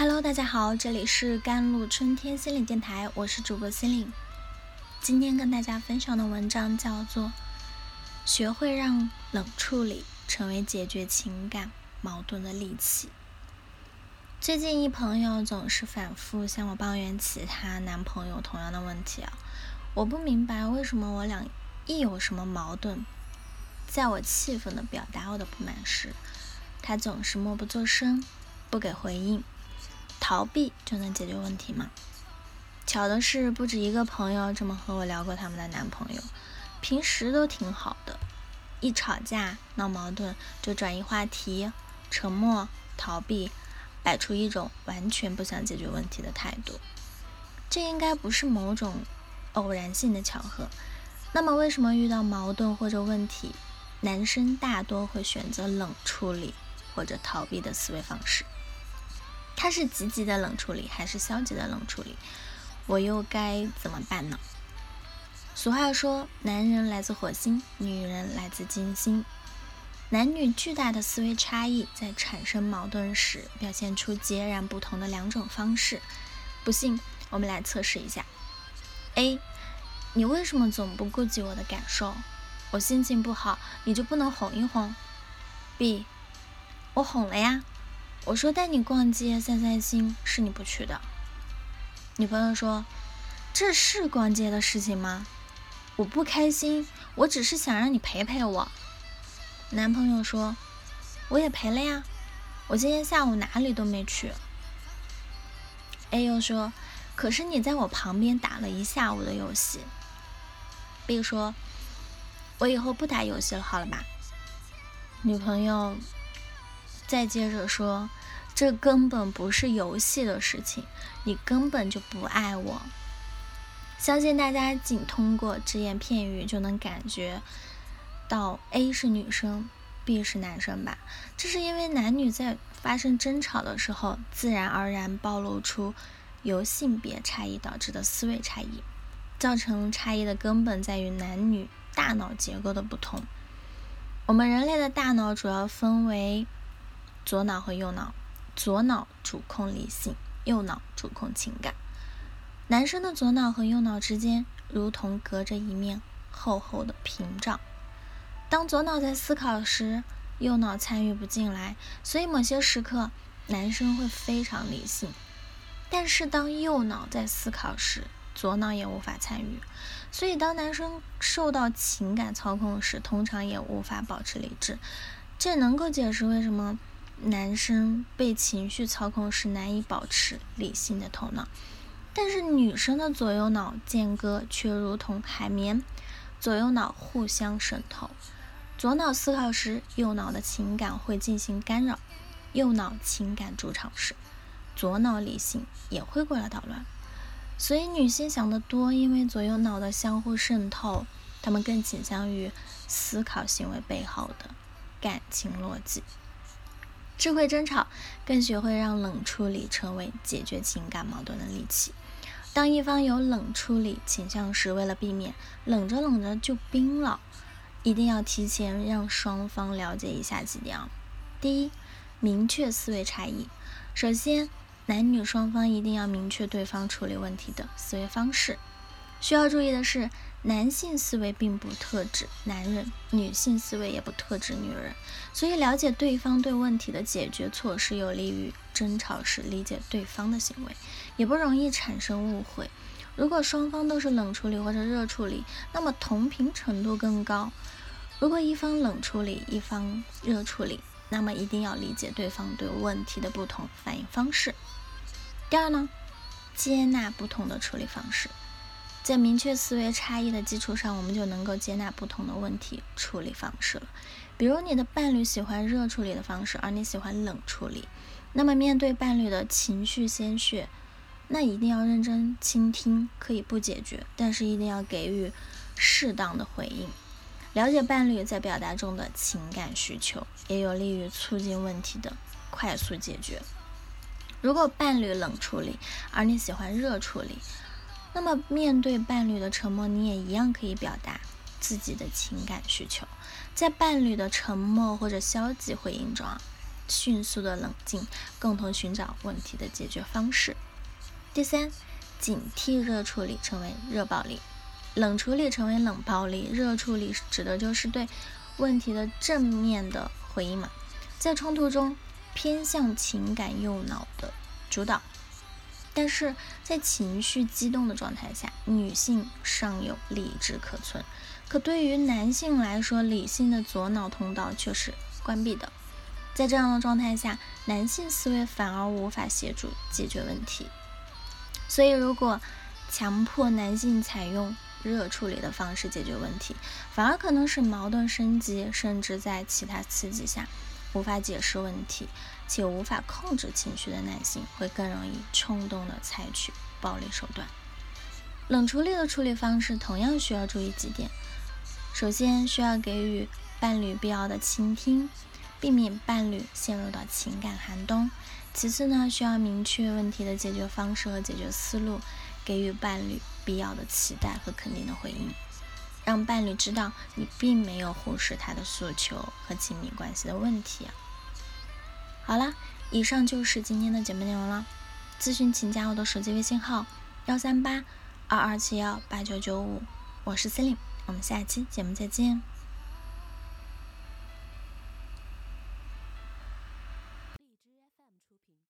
Hello，大家好，这里是甘露春天心理电台，我是主播心灵。今天跟大家分享的文章叫做《学会让冷处理成为解决情感矛盾的利器》。最近一朋友总是反复向我抱怨起她男朋友同样的问题啊，我不明白为什么我俩一有什么矛盾，在我气愤的表达我的不满时，他总是默不作声，不给回应。逃避就能解决问题吗？巧的是，不止一个朋友这么和我聊过他们的男朋友，平时都挺好的，一吵架闹矛盾就转移话题、沉默、逃避，摆出一种完全不想解决问题的态度。这应该不是某种偶然性的巧合。那么，为什么遇到矛盾或者问题，男生大多会选择冷处理或者逃避的思维方式？他是积极的冷处理还是消极的冷处理？我又该怎么办呢？俗话说，男人来自火星，女人来自金星。男女巨大的思维差异，在产生矛盾时，表现出截然不同的两种方式。不信，我们来测试一下。A，你为什么总不顾及我的感受？我心情不好，你就不能哄一哄？B，我哄了呀。我说带你逛街散散心，是你不去的。女朋友说：“这是逛街的事情吗？我不开心，我只是想让你陪陪我。”男朋友说：“我也陪了呀，我今天下午哪里都没去。”A 又说：“可是你在我旁边打了一下午的游戏。”B 说：“我以后不打游戏了，好了吧？”女朋友。再接着说，这根本不是游戏的事情，你根本就不爱我。相信大家仅通过只言片语就能感觉到 A 是女生，B 是男生吧？这是因为男女在发生争吵的时候，自然而然暴露出由性别差异导致的思维差异。造成差异的根本在于男女大脑结构的不同。我们人类的大脑主要分为。左脑和右脑，左脑主控理性，右脑主控情感。男生的左脑和右脑之间如同隔着一面厚厚的屏障。当左脑在思考时，右脑参与不进来，所以某些时刻男生会非常理性。但是当右脑在思考时，左脑也无法参与，所以当男生受到情感操控时，通常也无法保持理智。这能够解释为什么。男生被情绪操控时难以保持理性的头脑，但是女生的左右脑间隔却如同海绵，左右脑互相渗透。左脑思考时，右脑的情感会进行干扰；右脑情感主场时，左脑理性也会过来捣乱。所以女性想得多，因为左右脑的相互渗透，她们更倾向于思考行为背后的感情逻辑。智慧争吵，更学会让冷处理成为解决情感矛盾的利器。当一方有冷处理倾向时，为了避免冷着冷着就冰了，一定要提前让双方了解一下几点啊。第一，明确思维差异。首先，男女双方一定要明确对方处理问题的思维方式。需要注意的是。男性思维并不特指男人，女性思维也不特指女人，所以了解对方对问题的解决措施，有利于争吵时理解对方的行为，也不容易产生误会。如果双方都是冷处理或者热处理，那么同频程度更高。如果一方冷处理，一方热处理，那么一定要理解对方对问题的不同反应方式。第二呢，接纳不同的处理方式。在明确思维差异的基础上，我们就能够接纳不同的问题处理方式了。比如，你的伴侣喜欢热处理的方式，而你喜欢冷处理，那么面对伴侣的情绪鲜血，那一定要认真倾听，可以不解决，但是一定要给予适当的回应。了解伴侣在表达中的情感需求，也有利于促进问题的快速解决。如果伴侣冷处理，而你喜欢热处理，那么，面对伴侣的沉默，你也一样可以表达自己的情感需求。在伴侣的沉默或者消极回应中，迅速的冷静，共同寻找问题的解决方式。第三，警惕热处理成为热暴力，冷处理成为冷暴力，热处理指的就是对问题的正面的回应嘛，在冲突中偏向情感右脑的主导。但是在情绪激动的状态下，女性尚有理智可存，可对于男性来说，理性的左脑通道却是关闭的。在这样的状态下，男性思维反而无法协助解决问题。所以，如果强迫男性采用热处理的方式解决问题，反而可能使矛盾升级，甚至在其他刺激下。无法解释问题且无法控制情绪的男性，会更容易冲动地采取暴力手段。冷处理的处理方式同样需要注意几点：首先，需要给予伴侣必要的倾听，避免伴侣陷入到情感寒冬；其次呢，需要明确问题的解决方式和解决思路，给予伴侣必要的期待和肯定的回应。让伴侣知道你并没有忽视他的诉求和亲密关系的问题。好了，以上就是今天的节目内容了。咨询请加我的手机微信号：幺三八二二七幺八九九五，我是司令，我们下期节目再见。